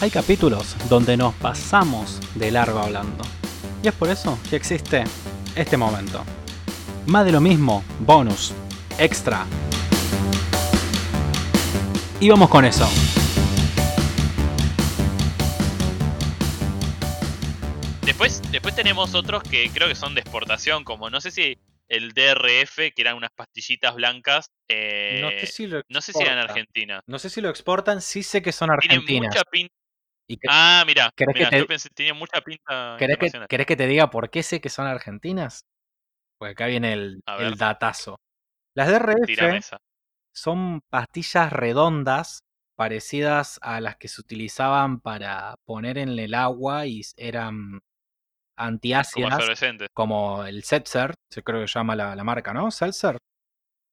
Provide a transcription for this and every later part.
Hay capítulos donde nos pasamos de largo hablando. Y es por eso que existe este momento. Más de lo mismo, bonus, extra. Y vamos con eso. Después, después tenemos otros que creo que son de exportación, como no sé si el DRF, que eran unas pastillitas blancas. Eh, no sé si lo no sé si eran exportan. argentinas. No sé si lo exportan, sí sé que son Tienen argentinas. mucha pinta. Y Ah, mira, ¿Querés que te- yo pensé, tenía mucha pinta. ¿Querés, que, querés que te diga por qué sé que son argentinas? Pues acá viene el, datazo. Las DRF son pastillas redondas parecidas a las que se utilizaban para poner en el agua y eran Como antiácidas, efervescentes. como el Seltzer, se creo que se llama la, la marca, ¿no? Seltzer,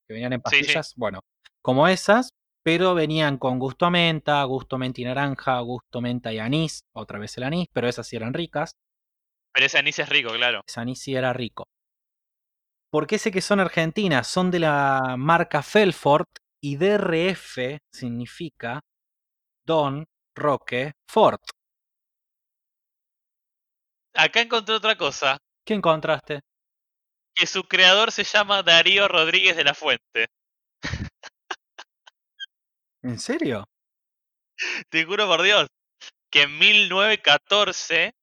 que venían en Sí, sí. pastillas. Bueno, como esas, pero venían con gusto a menta, gusto menta y naranja, gusto menta y anís, otra vez el anís, pero esas sí eran ricas. Pero ese anís es rico, claro. Ese anís sí era rico. ¿Por qué sé que son argentinas? Son de la marca Felfort y DRF significa Don Roque Fort. Acá encontré otra cosa. ¿Qué encontraste? Que su creador se llama Darío Rodríguez de la Fuente. ¿En serio? Te juro por Dios. Que en 1914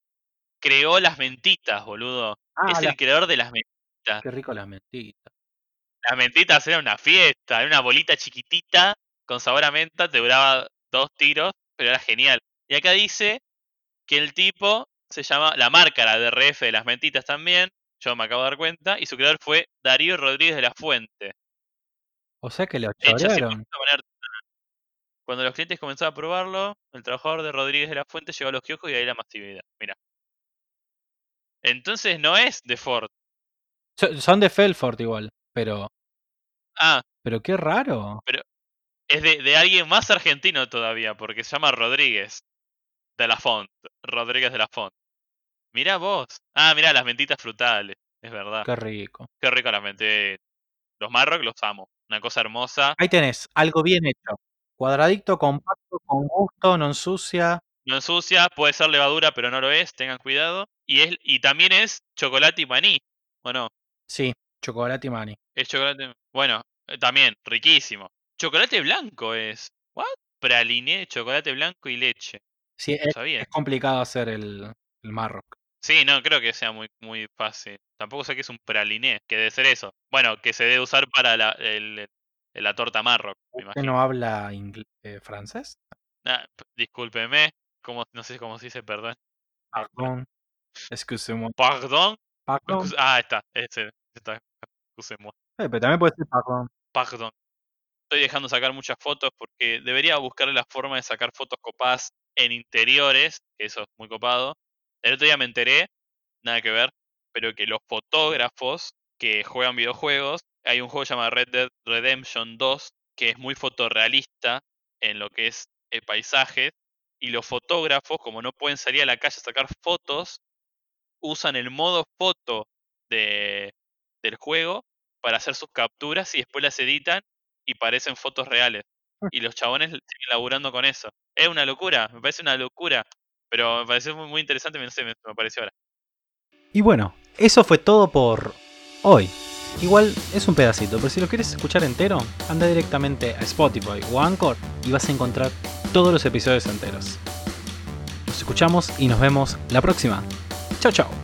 creó las mentitas, boludo. Ah, es la- el creador de las mentitas. qué rico las mentitas. Las mentitas eran una fiesta, era una bolita chiquitita con sabor a menta, te duraba dos tiros, pero era genial. Y acá dice que el tipo se llama, la marca, la DRF de las mentitas también, yo me acabo de dar cuenta, y su creador fue Darío Rodríguez de la Fuente. O sea que lo chorearon. Cuando los clientes comenzaban a probarlo, el trabajador de Rodríguez de la Fuente llegó a los kioscos y ahí la masividad. Mira. Entonces no es de Ford. So- Son de Felfort igual, pero. Ah, Pero qué raro. es de, de alguien más argentino todavía, porque se llama Rodríguez de la Font. Rodríguez de la Font. Mirá vos. Ah, mirá, las mentitas frutales. Es verdad. Qué rico. Qué rico las mentitas. Los Marrock los amo. Una cosa hermosa. Ahí tenés, algo bien hecho. Cuadradito, compacto, con gusto, no ensucia. No ensucia, puede ser levadura, pero no lo es. Tengan cuidado. Y, es, y también es chocolate y maní. Bueno, Sí, chocolate y mani. es chocolate. Bueno, eh, también, riquísimo. Chocolate blanco es. ¿What? Praliné, chocolate blanco y leche. Sí, No es, sabía. es complicado hacer el, el Marrock. Sí, no creo que sea muy, muy fácil. Tampoco sé que es un praliné, que debe ser eso. Bueno, que se debe usar para la, el- la torta marroc, ¿Usted no habla ingl- eh, francés? Ah, p- discúlpeme, como, no sé cómo se dice perdón. Pardon. Excusez-moi. Pardon. Pardon. Ah, está, ese, está. Excusez-moi. Eh, pero también puede ser pardon. Pardon. Estoy dejando sacar muchas fotos porque debería buscar la forma de sacar fotos copadas en interiores, que eso es muy copado. El otro día me enteré, nada que ver, pero que los fotógrafos que juegan videojuegos, hay un juego llamado Red Dead Redemption 2, que es muy fotorrealista en lo que es el paisaje, y los fotógrafos, como no pueden salir a la calle a sacar fotos, usan el modo foto de, del juego para hacer sus capturas y después las editan y parecen fotos reales. Y los chabones siguen laburando con eso. Es una locura, me parece una locura. Pero me pareció muy, muy interesante, no sé, me, me pareció ahora. Y bueno, eso fue todo por hoy. Igual es un pedacito, pero si lo quieres escuchar entero, anda directamente a Spotify o Anchor y vas a encontrar todos los episodios enteros. Nos escuchamos y nos vemos la próxima. Chao, chao.